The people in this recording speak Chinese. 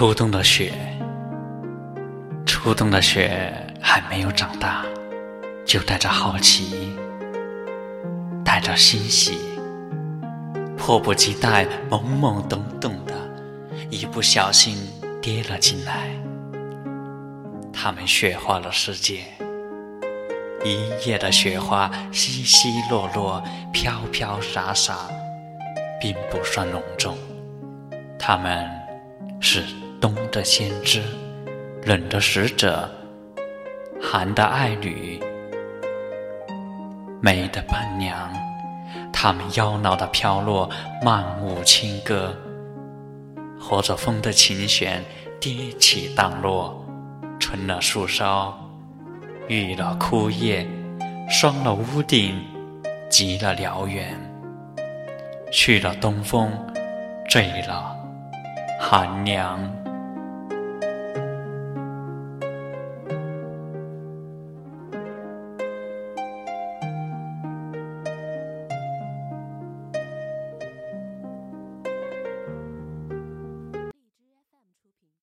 初冬的雪，初冬的雪还没有长大，就带着好奇，带着欣喜，迫不及待、懵懵懂懂的，一不小心跌了进来。它们雪化了世界，一夜的雪花稀稀落落、飘飘洒洒，并不算隆重。它们。是冬的先知，冷的使者，寒的爱侣，美的伴娘。他们妖娆的飘落，漫舞轻歌，和着风的琴弦，跌起荡落，春了树梢，绿了枯叶，霜了屋顶，极了辽原，去了东风，醉了。寒凉。